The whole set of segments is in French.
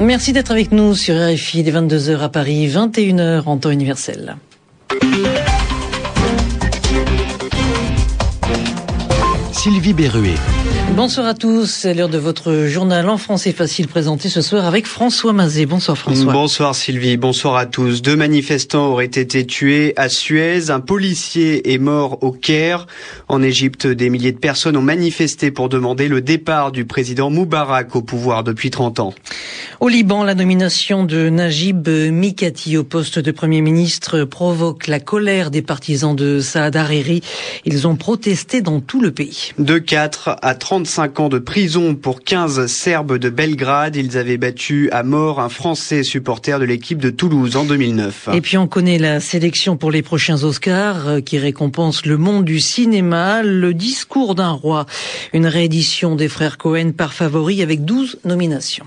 Merci d'être avec nous sur RFI, des 22h à Paris, 21h en temps universel. Sylvie Berruet. Bonsoir à tous, c'est l'heure de votre journal en français facile présenté ce soir avec François Mazet. Bonsoir François. Bonsoir Sylvie, bonsoir à tous. Deux manifestants auraient été tués à Suez, un policier est mort au Caire. En Égypte, des milliers de personnes ont manifesté pour demander le départ du président Moubarak au pouvoir depuis 30 ans. Au Liban, la nomination de Najib Mikati au poste de Premier ministre provoque la colère des partisans de Saad Hariri. Ils ont protesté dans tout le pays. De 4 à 35 ans de prison pour 15 Serbes de Belgrade. Ils avaient battu à mort un Français supporter de l'équipe de Toulouse en 2009. Et puis on connaît la sélection pour les prochains Oscars euh, qui récompense le monde du cinéma. Le discours d'un roi, une réédition des frères Cohen par favori avec 12 nominations.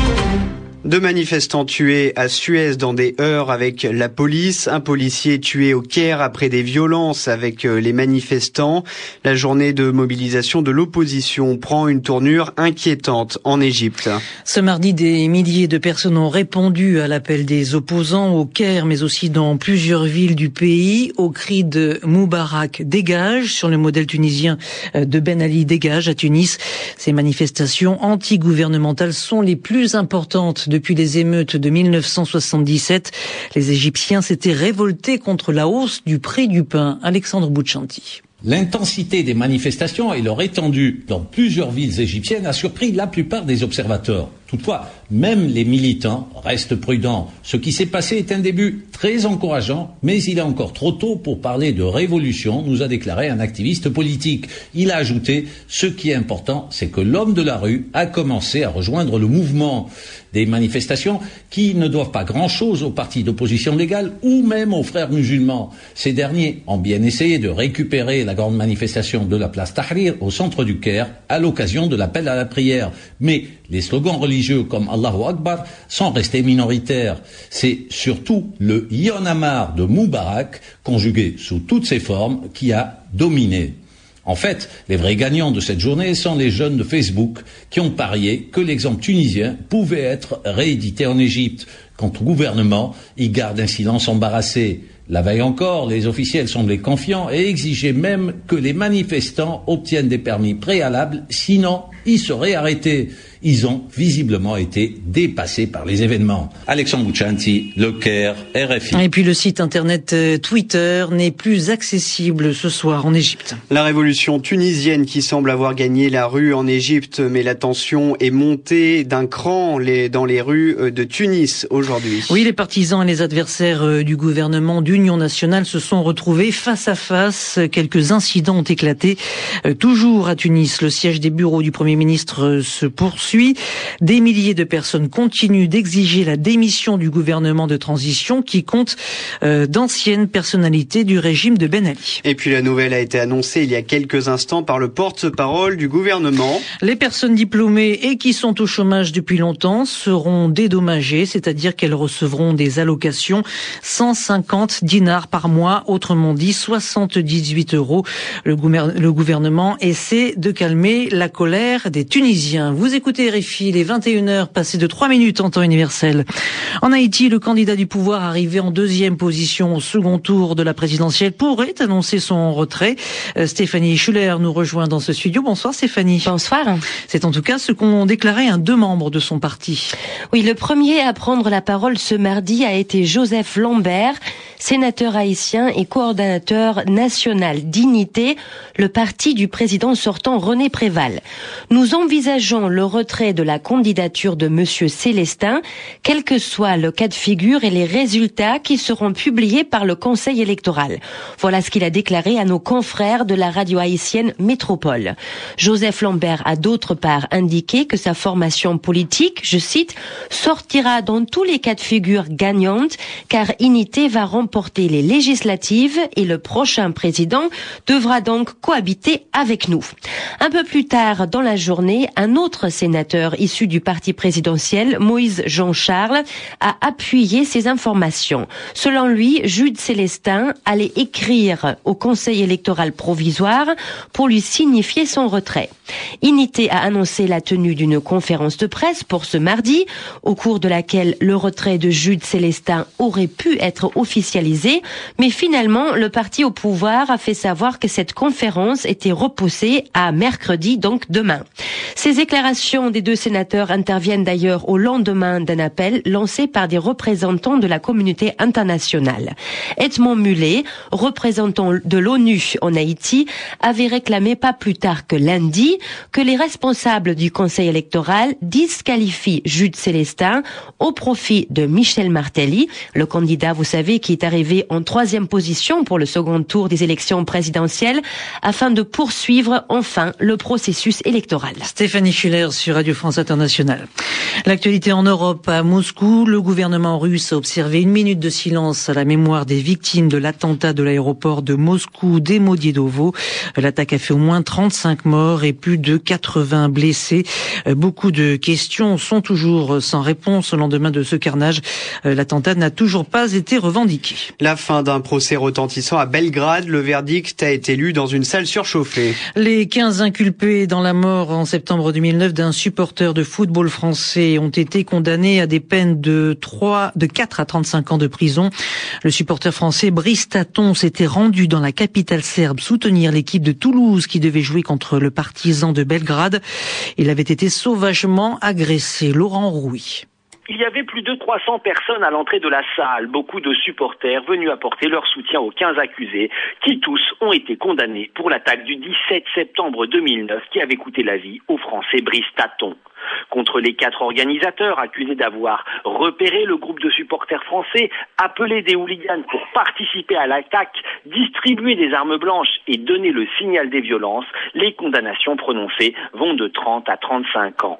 Deux manifestants tués à Suez dans des heurts avec la police. Un policier tué au Caire après des violences avec euh, les manifestants. La journée de mobilisation de l'opposition prend une tournure inquiétante en Égypte. Ce mardi, des milliers de personnes ont répondu à l'appel des opposants au Caire, mais aussi dans plusieurs villes du pays, au cri de Moubarak dégage, sur le modèle tunisien euh, de Ben Ali dégage à Tunis. Ces manifestations anti-gouvernementales sont les plus importantes depuis les émeutes de 1977. Les Égyptiens s'étaient révoltés contre la hausse du prix du pain. Alexandre Bouchanti. L'intensité des manifestations et leur étendue dans plusieurs villes égyptiennes a surpris la plupart des observateurs. Toutefois, même les militants restent prudents. Ce qui s'est passé est un début très encourageant, mais il est encore trop tôt pour parler de révolution, nous a déclaré un activiste politique. Il a ajouté, ce qui est important, c'est que l'homme de la rue a commencé à rejoindre le mouvement des manifestations qui ne doivent pas grand-chose aux partis d'opposition légale ou même aux frères musulmans. Ces derniers ont bien essayé de récupérer la grande manifestation de la place Tahrir au centre du Caire à l'occasion de l'appel à la prière. Mais les slogans religieux comme Allahu Akbar sont restés minoritaires. C'est surtout le Yonamar de Moubarak, conjugué sous toutes ses formes, qui a dominé. En fait, les vrais gagnants de cette journée sont les jeunes de Facebook qui ont parié que l'exemple tunisien pouvait être réédité en Égypte. Quant au gouvernement, il garde un silence embarrassé. La veille encore, les officiels semblaient confiants et exigeaient même que les manifestants obtiennent des permis préalables, sinon ils seraient arrêtés ils ont visiblement été dépassés par les événements. Alexandre Bouchanti, Le Caire, RFI. Et puis le site internet euh, Twitter n'est plus accessible ce soir en Égypte. La révolution tunisienne qui semble avoir gagné la rue en Égypte, mais la tension est montée d'un cran dans les rues euh, de Tunis aujourd'hui. Oui, les partisans et les adversaires euh, du gouvernement d'union nationale se sont retrouvés face à face. Quelques incidents ont éclaté. Toujours à Tunis, le siège des bureaux du Premier ministre se poursuit des milliers de personnes continuent d'exiger la démission du gouvernement de transition qui compte euh, d'anciennes personnalités du régime de Ben Ali. Et puis la nouvelle a été annoncée il y a quelques instants par le porte-parole du gouvernement. Les personnes diplômées et qui sont au chômage depuis longtemps seront dédommagées, c'est-à-dire qu'elles recevront des allocations 150 dinars par mois, autrement dit 78 euros. Le gouvernement essaie de calmer la colère des Tunisiens. Vous écoutez RFI, les 21h passées de 3 minutes en temps universel. En Haïti, le candidat du pouvoir arrivé en deuxième position au second tour de la présidentielle pourrait annoncer son retrait. Euh, Stéphanie Schuller nous rejoint dans ce studio. Bonsoir Stéphanie. Bonsoir. C'est en tout cas ce qu'ont déclaré un deux membres de son parti. Oui, le premier à prendre la parole ce mardi a été Joseph Lambert, sénateur haïtien et coordonnateur national Dignité, le parti du président sortant René Préval. Nous envisageons le retrait de la candidature de Monsieur Célestin, quel que soit le cas de figure et les résultats qui seront publiés par le Conseil électoral. Voilà ce qu'il a déclaré à nos confrères de la radio haïtienne Métropole. Joseph Lambert a d'autre part indiqué que sa formation politique, je cite, sortira dans tous les cas de figure gagnante, car Unité va remporter reporter les législatives et le prochain président devra donc cohabiter avec nous. Un peu plus tard dans la journée, un autre sénateur issu du parti présidentiel, Moïse Jean-Charles, a appuyé ces informations. Selon lui, Jude Célestin allait écrire au Conseil électoral provisoire pour lui signifier son retrait. Inité a annoncé la tenue d'une conférence de presse pour ce mardi, au cours de laquelle le retrait de Jude Célestin aurait pu être officialisé, mais finalement, le parti au pouvoir a fait savoir que cette conférence était repoussée à mercredi, donc demain. Ces déclarations des deux sénateurs interviennent d'ailleurs au lendemain d'un appel lancé par des représentants de la communauté internationale. Edmond Mulet, représentant de l'ONU en Haïti, avait réclamé pas plus tard que lundi que les responsables du Conseil électoral disqualifient Jude Célestin au profit de Michel Martelly, le candidat, vous savez, qui est arrivé en troisième position pour le second tour des élections présidentielles, afin de poursuivre enfin le processus électoral. Stéphanie Schuller sur Radio France Internationale. L'actualité en Europe, à Moscou, le gouvernement russe a observé une minute de silence à la mémoire des victimes de l'attentat de l'aéroport de Moscou Demodiedovo. L'attaque a fait au moins 35 morts et plus de 80 blessés. Beaucoup de questions sont toujours sans réponse au lendemain de ce carnage. L'attentat n'a toujours pas été revendiqué. La fin d'un procès retentissant à Belgrade, le verdict a été lu dans une salle surchauffée. Les 15 inculpés dans la mort en septembre 2009 d'un supporter de football français ont été condamnés à des peines de 3, de 4 à 35 ans de prison. Le supporter français Brice Taton s'était rendu dans la capitale serbe soutenir l'équipe de Toulouse qui devait jouer contre le partisan de Belgrade. Il avait été sauvagement agressé. Laurent Rouy. Il y avait plus de 300 personnes à l'entrée de la salle, beaucoup de supporters venus apporter leur soutien aux 15 accusés, qui tous ont été condamnés pour l'attaque du 17 septembre 2009 qui avait coûté la vie au Français Brice Taton. Contre les quatre organisateurs accusés d'avoir repéré le groupe de supporters français, appelé des hooligans pour participer à l'attaque, distribuer des armes blanches et donner le signal des violences, les condamnations prononcées vont de 30 à 35 ans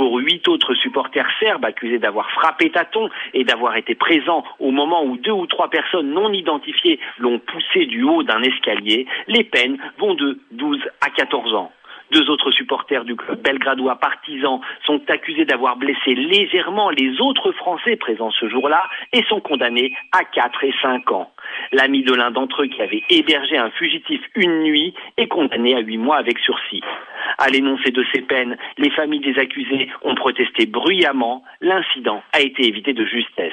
pour huit autres supporters serbes accusés d'avoir frappé Taton et d'avoir été présents au moment où deux ou trois personnes non identifiées l'ont poussé du haut d'un escalier, les peines vont de 12 à 14 ans. Deux autres supporters du club belgradois partisan sont accusés d'avoir blessé légèrement les autres Français présents ce jour-là et sont condamnés à 4 et 5 ans. L'ami de l'un d'entre eux qui avait hébergé un fugitif une nuit est condamné à 8 mois avec sursis. À l'énoncé de ces peines, les familles des accusés ont protesté bruyamment. L'incident a été évité de justesse.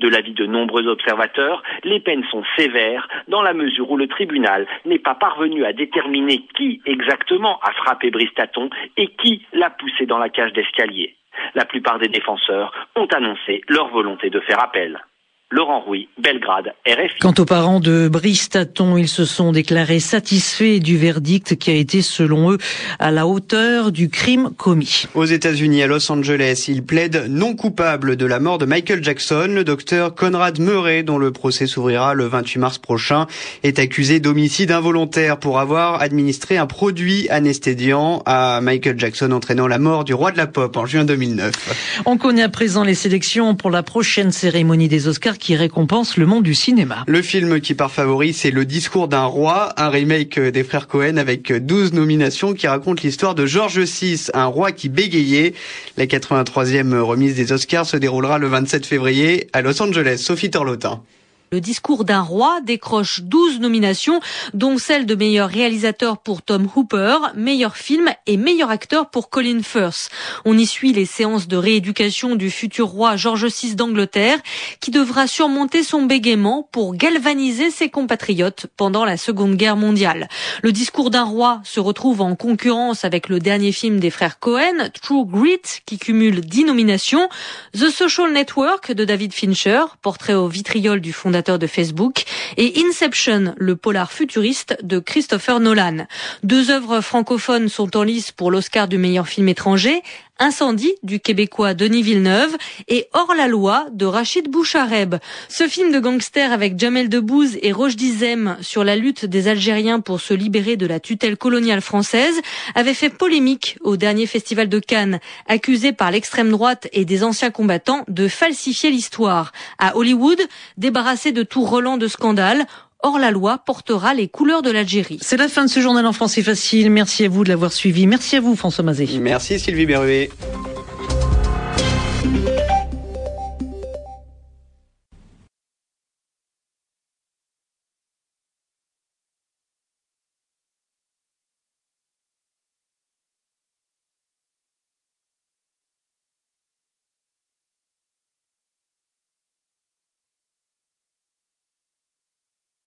De l'avis de nombreux observateurs, les peines sont sévères dans la mesure où le tribunal n'est pas parvenu à déterminer qui exactement a frappé Bristaton et qui l'a poussé dans la cage d'escalier. La plupart des défenseurs ont annoncé leur volonté de faire appel. Laurent Rouy, Belgrade, RFI. Quant aux parents de Brice Taton, ils se sont déclarés satisfaits du verdict qui a été, selon eux, à la hauteur du crime commis. Aux États-Unis, à Los Angeles, ils plaident non coupable de la mort de Michael Jackson. Le docteur Conrad Murray, dont le procès s'ouvrira le 28 mars prochain, est accusé d'homicide involontaire pour avoir administré un produit anesthésiant à Michael Jackson, entraînant la mort du roi de la pop en juin 2009. On connaît à présent les sélections pour la prochaine cérémonie des Oscars qui récompense le monde du cinéma. Le film qui part favori, c'est Le discours d'un roi, un remake des frères Cohen avec 12 nominations qui raconte l'histoire de George VI, un roi qui bégayait. La 83e remise des Oscars se déroulera le 27 février à Los Angeles. Sophie Torlotin. Le discours d'un roi décroche 12 nominations, dont celle de meilleur réalisateur pour Tom Hooper, meilleur film et meilleur acteur pour Colin Firth. On y suit les séances de rééducation du futur roi George VI d'Angleterre, qui devra surmonter son bégaiement pour galvaniser ses compatriotes pendant la Seconde Guerre mondiale. Le discours d'un roi se retrouve en concurrence avec le dernier film des frères Cohen, True Grit, qui cumule 10 nominations, The Social Network de David Fincher, portrait au vitriol du fondateur de Facebook et Inception, le polar futuriste de Christopher Nolan. Deux œuvres francophones sont en lice pour l'Oscar du meilleur film étranger. Incendie du Québécois Denis Villeneuve et Hors la loi de Rachid Bouchareb. Ce film de gangster avec Jamel Debbouze et Roche Dizem sur la lutte des Algériens pour se libérer de la tutelle coloniale française avait fait polémique au dernier festival de Cannes, accusé par l'extrême droite et des anciens combattants de falsifier l'histoire. À Hollywood, débarrassé de tout relent de scandale, Or, la loi portera les couleurs de l'Algérie. C'est la fin de ce journal en français facile. Merci à vous de l'avoir suivi. Merci à vous, François Mazet. Merci, Sylvie Berruet.